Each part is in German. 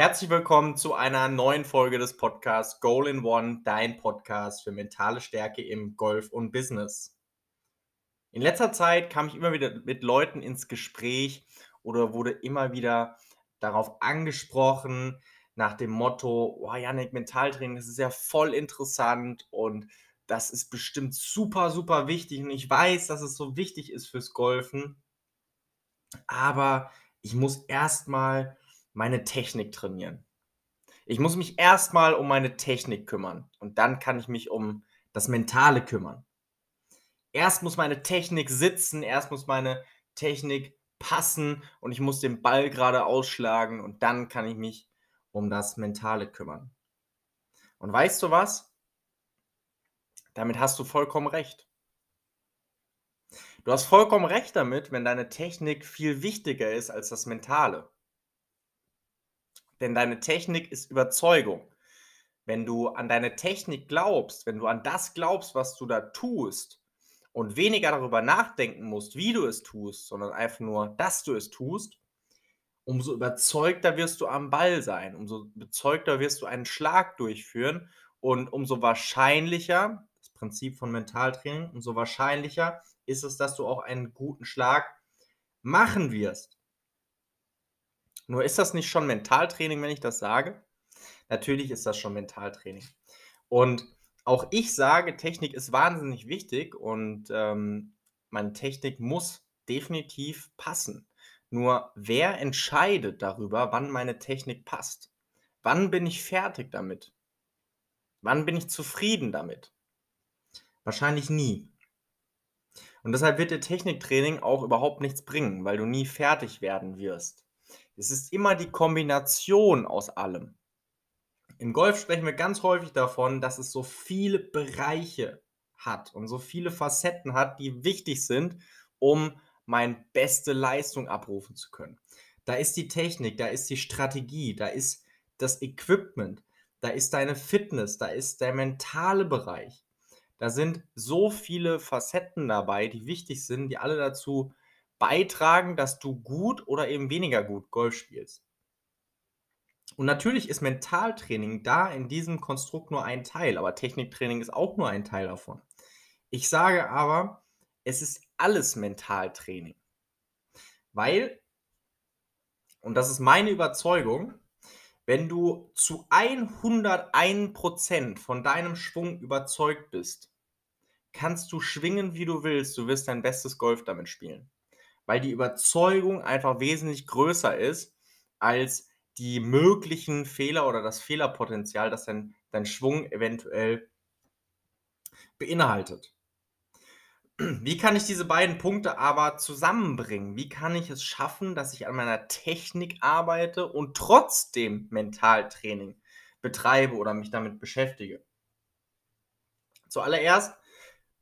Herzlich willkommen zu einer neuen Folge des Podcasts Goal in One, dein Podcast für mentale Stärke im Golf und Business. In letzter Zeit kam ich immer wieder mit Leuten ins Gespräch oder wurde immer wieder darauf angesprochen, nach dem Motto, oh Janik, Mentaltraining, das ist ja voll interessant und das ist bestimmt super, super wichtig und ich weiß, dass es so wichtig ist fürs Golfen, aber ich muss erstmal meine Technik trainieren. Ich muss mich erstmal um meine Technik kümmern und dann kann ich mich um das Mentale kümmern. Erst muss meine Technik sitzen, erst muss meine Technik passen und ich muss den Ball gerade ausschlagen und dann kann ich mich um das Mentale kümmern. Und weißt du was? Damit hast du vollkommen recht. Du hast vollkommen recht damit, wenn deine Technik viel wichtiger ist als das Mentale. Denn deine Technik ist Überzeugung. Wenn du an deine Technik glaubst, wenn du an das glaubst, was du da tust und weniger darüber nachdenken musst, wie du es tust, sondern einfach nur, dass du es tust, umso überzeugter wirst du am Ball sein, umso überzeugter wirst du einen Schlag durchführen und umso wahrscheinlicher, das Prinzip von Mentaltraining, umso wahrscheinlicher ist es, dass du auch einen guten Schlag machen wirst. Nur ist das nicht schon Mentaltraining, wenn ich das sage? Natürlich ist das schon Mentaltraining. Und auch ich sage, Technik ist wahnsinnig wichtig und ähm, meine Technik muss definitiv passen. Nur wer entscheidet darüber, wann meine Technik passt? Wann bin ich fertig damit? Wann bin ich zufrieden damit? Wahrscheinlich nie. Und deshalb wird dir Techniktraining auch überhaupt nichts bringen, weil du nie fertig werden wirst. Es ist immer die Kombination aus allem. Im Golf sprechen wir ganz häufig davon, dass es so viele Bereiche hat und so viele Facetten hat, die wichtig sind, um meine beste Leistung abrufen zu können. Da ist die Technik, da ist die Strategie, da ist das Equipment, da ist deine Fitness, da ist der mentale Bereich. Da sind so viele Facetten dabei, die wichtig sind, die alle dazu beitragen, dass du gut oder eben weniger gut Golf spielst. Und natürlich ist Mentaltraining da in diesem Konstrukt nur ein Teil, aber Techniktraining ist auch nur ein Teil davon. Ich sage aber, es ist alles Mentaltraining. Weil, und das ist meine Überzeugung, wenn du zu 101% von deinem Schwung überzeugt bist, kannst du schwingen, wie du willst, du wirst dein bestes Golf damit spielen weil die Überzeugung einfach wesentlich größer ist als die möglichen Fehler oder das Fehlerpotenzial, das dein, dein Schwung eventuell beinhaltet. Wie kann ich diese beiden Punkte aber zusammenbringen? Wie kann ich es schaffen, dass ich an meiner Technik arbeite und trotzdem Mentaltraining betreibe oder mich damit beschäftige? Zuallererst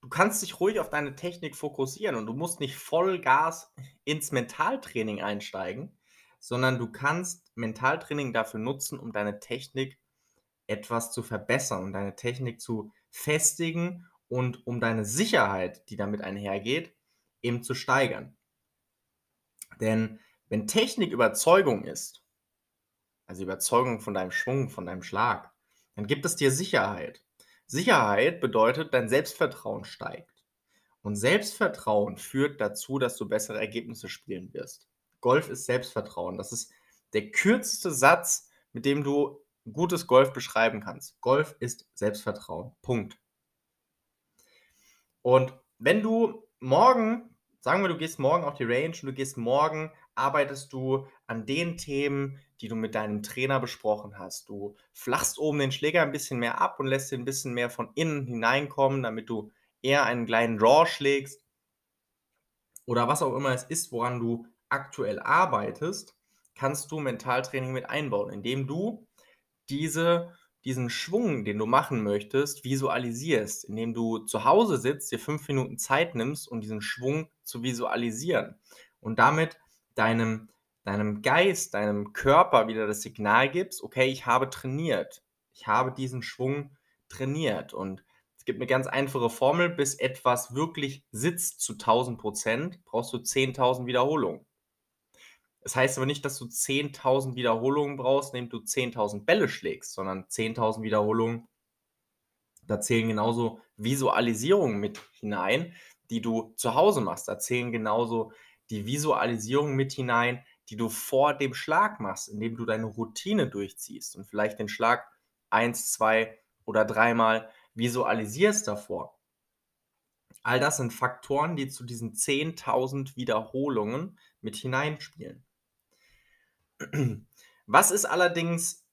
du kannst dich ruhig auf deine Technik fokussieren und du musst nicht voll Gas ins Mentaltraining einsteigen, sondern du kannst Mentaltraining dafür nutzen, um deine Technik etwas zu verbessern, um deine Technik zu festigen und um deine Sicherheit, die damit einhergeht, eben zu steigern. Denn wenn Technik Überzeugung ist, also Überzeugung von deinem Schwung, von deinem Schlag, dann gibt es dir Sicherheit. Sicherheit bedeutet, dein Selbstvertrauen steigt. Und Selbstvertrauen führt dazu, dass du bessere Ergebnisse spielen wirst. Golf ist Selbstvertrauen. Das ist der kürzeste Satz, mit dem du gutes Golf beschreiben kannst. Golf ist Selbstvertrauen. Punkt. Und wenn du morgen, sagen wir, du gehst morgen auf die Range und du gehst morgen, arbeitest du an den Themen, die du mit deinem Trainer besprochen hast. Du flachst oben den Schläger ein bisschen mehr ab und lässt ihn ein bisschen mehr von innen hineinkommen, damit du eher einen kleinen Draw schlägst. Oder was auch immer es ist, woran du aktuell arbeitest, kannst du Mentaltraining mit einbauen, indem du diese, diesen Schwung, den du machen möchtest, visualisierst, indem du zu Hause sitzt, dir fünf Minuten Zeit nimmst, um diesen Schwung zu visualisieren und damit deinem deinem Geist, deinem Körper wieder das Signal gibst, okay, ich habe trainiert. Ich habe diesen Schwung trainiert. Und es gibt eine ganz einfache Formel, bis etwas wirklich sitzt zu 1000 Prozent, brauchst du 10.000 Wiederholungen. Das heißt aber nicht, dass du 10.000 Wiederholungen brauchst, indem du 10.000 Bälle schlägst, sondern 10.000 Wiederholungen, da zählen genauso Visualisierungen mit hinein, die du zu Hause machst. Da zählen genauso die Visualisierungen mit hinein, die du vor dem Schlag machst, indem du deine Routine durchziehst und vielleicht den Schlag eins, zwei oder dreimal visualisierst davor. All das sind Faktoren, die zu diesen 10.000 Wiederholungen mit hineinspielen. Was ist allerdings,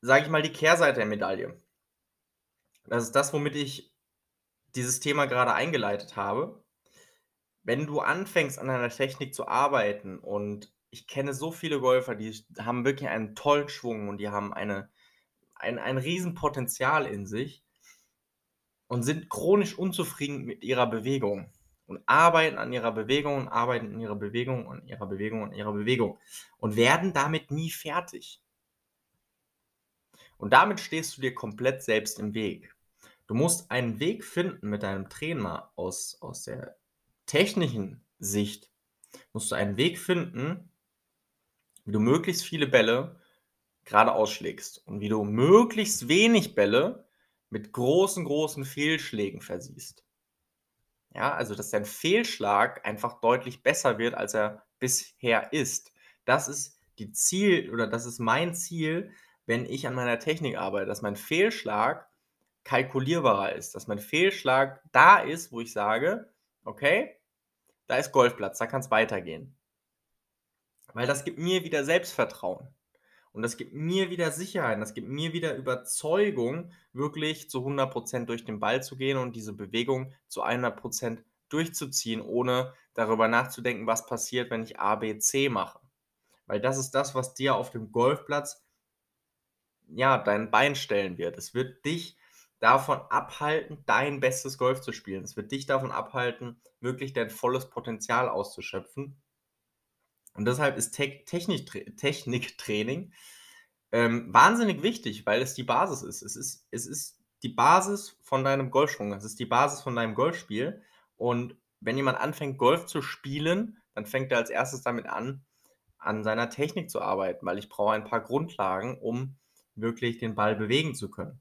sage ich mal, die Kehrseite der Medaille? Das ist das, womit ich dieses Thema gerade eingeleitet habe. Wenn du anfängst, an einer Technik zu arbeiten und ich kenne so viele Golfer, die haben wirklich einen tollen Schwung und die haben eine, ein, ein Riesenpotenzial in sich und sind chronisch unzufrieden mit ihrer Bewegung und arbeiten an ihrer Bewegung und arbeiten an ihrer Bewegung und ihrer Bewegung und ihrer Bewegung und werden damit nie fertig. Und damit stehst du dir komplett selbst im Weg. Du musst einen Weg finden mit deinem Trainer aus, aus der technischen Sicht, musst du einen Weg finden, wie du möglichst viele Bälle gerade ausschlägst und wie du möglichst wenig Bälle mit großen, großen Fehlschlägen versiehst. Ja, also dass dein Fehlschlag einfach deutlich besser wird, als er bisher ist. Das ist die Ziel oder das ist mein Ziel, wenn ich an meiner Technik arbeite, dass mein Fehlschlag kalkulierbarer ist, dass mein Fehlschlag da ist, wo ich sage, okay, da ist Golfplatz, da kann es weitergehen. Weil das gibt mir wieder Selbstvertrauen. Und das gibt mir wieder Sicherheit, das gibt mir wieder Überzeugung, wirklich zu 100% durch den Ball zu gehen und diese Bewegung zu 100% durchzuziehen, ohne darüber nachzudenken, was passiert, wenn ich A, B, C mache. Weil das ist das, was dir auf dem Golfplatz ja, dein Bein stellen wird. Es wird dich davon abhalten, dein bestes Golf zu spielen. Es wird dich davon abhalten, wirklich dein volles Potenzial auszuschöpfen. Und deshalb ist Te Technik Techniktraining ähm, wahnsinnig wichtig, weil es die Basis ist. Es, ist. es ist die Basis von deinem Golfschwung. Es ist die Basis von deinem Golfspiel. Und wenn jemand anfängt, Golf zu spielen, dann fängt er als erstes damit an, an seiner Technik zu arbeiten, weil ich brauche ein paar Grundlagen, um wirklich den Ball bewegen zu können.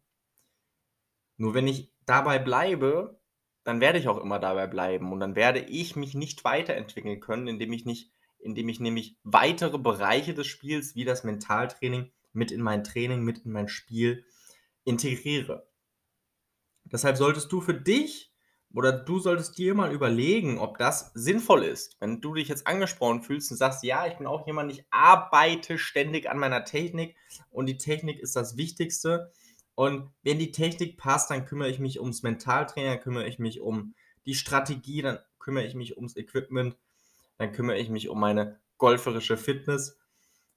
Nur wenn ich dabei bleibe, dann werde ich auch immer dabei bleiben und dann werde ich mich nicht weiterentwickeln können, indem ich nicht indem ich nämlich weitere Bereiche des Spiels, wie das Mentaltraining, mit in mein Training, mit in mein Spiel integriere. Deshalb solltest du für dich oder du solltest dir mal überlegen, ob das sinnvoll ist. Wenn du dich jetzt angesprochen fühlst und sagst, ja, ich bin auch jemand, ich arbeite ständig an meiner Technik und die Technik ist das Wichtigste. Und wenn die Technik passt, dann kümmere ich mich ums Mentaltraining, dann kümmere ich mich um die Strategie, dann kümmere ich mich ums Equipment dann kümmere ich mich um meine golferische Fitness.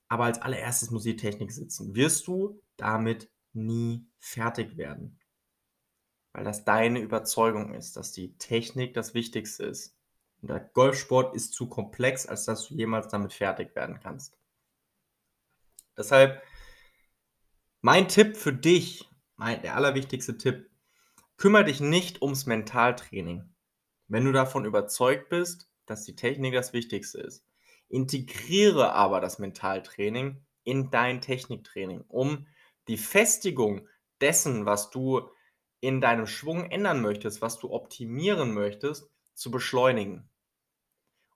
Aber als allererstes muss die Technik sitzen. Wirst du damit nie fertig werden. Weil das deine Überzeugung ist, dass die Technik das Wichtigste ist. Und der Golfsport ist zu komplex, als dass du jemals damit fertig werden kannst. Deshalb mein Tipp für dich, mein, der allerwichtigste Tipp, kümmere dich nicht ums Mentaltraining. Wenn du davon überzeugt bist, dass die Technik das Wichtigste ist. Integriere aber das Mentaltraining in dein Techniktraining, um die Festigung dessen, was du in deinem Schwung ändern möchtest, was du optimieren möchtest, zu beschleunigen.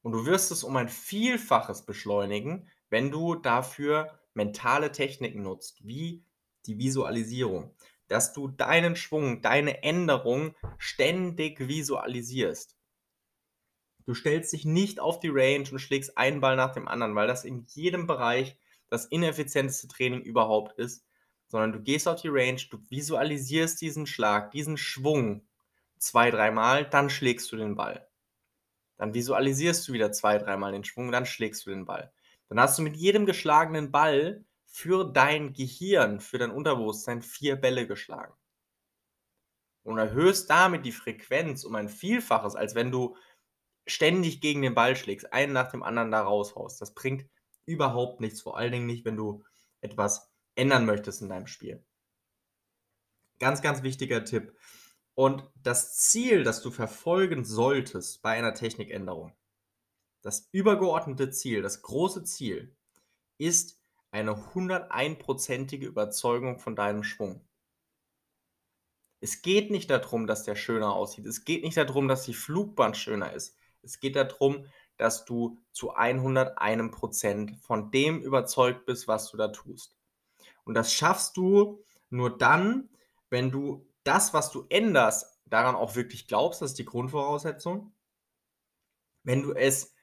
Und du wirst es um ein Vielfaches beschleunigen, wenn du dafür mentale Techniken nutzt, wie die Visualisierung, dass du deinen Schwung, deine Änderung ständig visualisierst. Du stellst dich nicht auf die Range und schlägst einen Ball nach dem anderen, weil das in jedem Bereich das ineffizienteste Training überhaupt ist, sondern du gehst auf die Range, du visualisierst diesen Schlag, diesen Schwung zwei, dreimal, dann schlägst du den Ball. Dann visualisierst du wieder zwei, dreimal den Schwung, dann schlägst du den Ball. Dann hast du mit jedem geschlagenen Ball für dein Gehirn, für dein Unterbewusstsein vier Bälle geschlagen. Und erhöhst damit die Frequenz um ein Vielfaches, als wenn du ständig gegen den Ball schlägst, einen nach dem anderen da raushaust. Das bringt überhaupt nichts, vor allen Dingen nicht, wenn du etwas ändern möchtest in deinem Spiel. Ganz, ganz wichtiger Tipp. Und das Ziel, das du verfolgen solltest bei einer Technikänderung, Das übergeordnete Ziel, das große Ziel ist eine 101%ige Überzeugung von deinem Schwung. Es geht nicht darum, dass der schöner aussieht. Es geht nicht darum, dass die Flugbahn schöner ist. Es geht darum, dass du zu 101% von dem überzeugt bist, was du da tust. Und das schaffst du nur dann, wenn du das, was du änderst, daran auch wirklich glaubst, das ist die Grundvoraussetzung. Wenn du es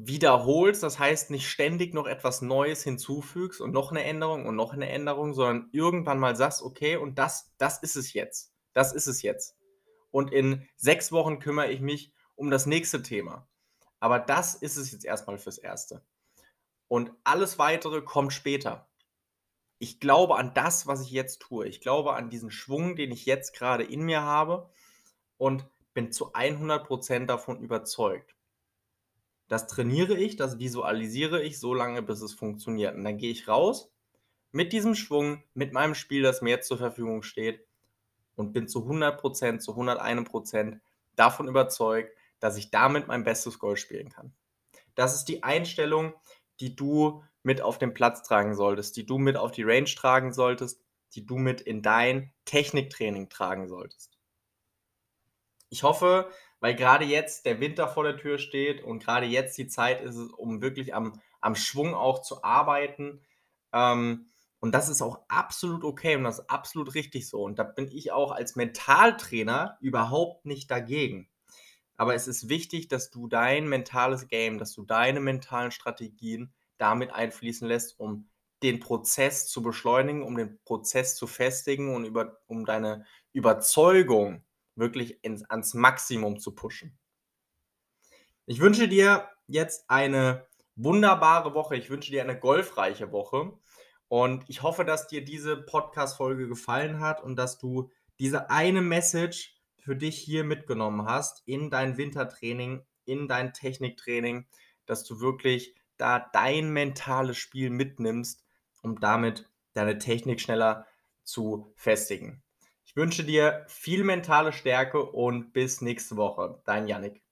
wiederholst, das heißt nicht ständig noch etwas Neues hinzufügst und noch eine Änderung und noch eine Änderung, sondern irgendwann mal sagst, okay, und das, das ist es jetzt. Das ist es jetzt. Und in sechs Wochen kümmere ich mich um das nächste Thema. Aber das ist es jetzt erstmal fürs Erste. Und alles weitere kommt später. Ich glaube an das, was ich jetzt tue. Ich glaube an diesen Schwung, den ich jetzt gerade in mir habe und bin zu 100% davon überzeugt. Das trainiere ich, das visualisiere ich so lange, bis es funktioniert. Und dann gehe ich raus mit diesem Schwung, mit meinem Spiel, das mir jetzt zur Verfügung steht und bin zu 100%, zu 101% davon überzeugt, dass ich damit mein bestes Goal spielen kann. Das ist die Einstellung, die du mit auf den Platz tragen solltest, die du mit auf die Range tragen solltest, die du mit in dein Techniktraining tragen solltest. Ich hoffe, weil gerade jetzt der Winter vor der Tür steht und gerade jetzt die Zeit ist, um wirklich am, am Schwung auch zu arbeiten. Ähm, und das ist auch absolut okay und das ist absolut richtig so. Und da bin ich auch als Mentaltrainer überhaupt nicht dagegen. Aber es ist wichtig, dass du dein mentales Game, dass du deine mentalen Strategien damit einfließen lässt, um den Prozess zu beschleunigen, um den Prozess zu festigen und über, um deine Überzeugung wirklich ins, ans Maximum zu pushen. Ich wünsche dir jetzt eine wunderbare Woche. Ich wünsche dir eine golfreiche Woche. Und ich hoffe, dass dir diese Podcast-Folge gefallen hat und dass du diese eine Message für dich hier mitgenommen hast in dein Wintertraining, in dein Techniktraining, dass du wirklich da dein mentales Spiel mitnimmst, um damit deine Technik schneller zu festigen. Ich wünsche dir viel mentale Stärke und bis nächste Woche. Dein Yannick.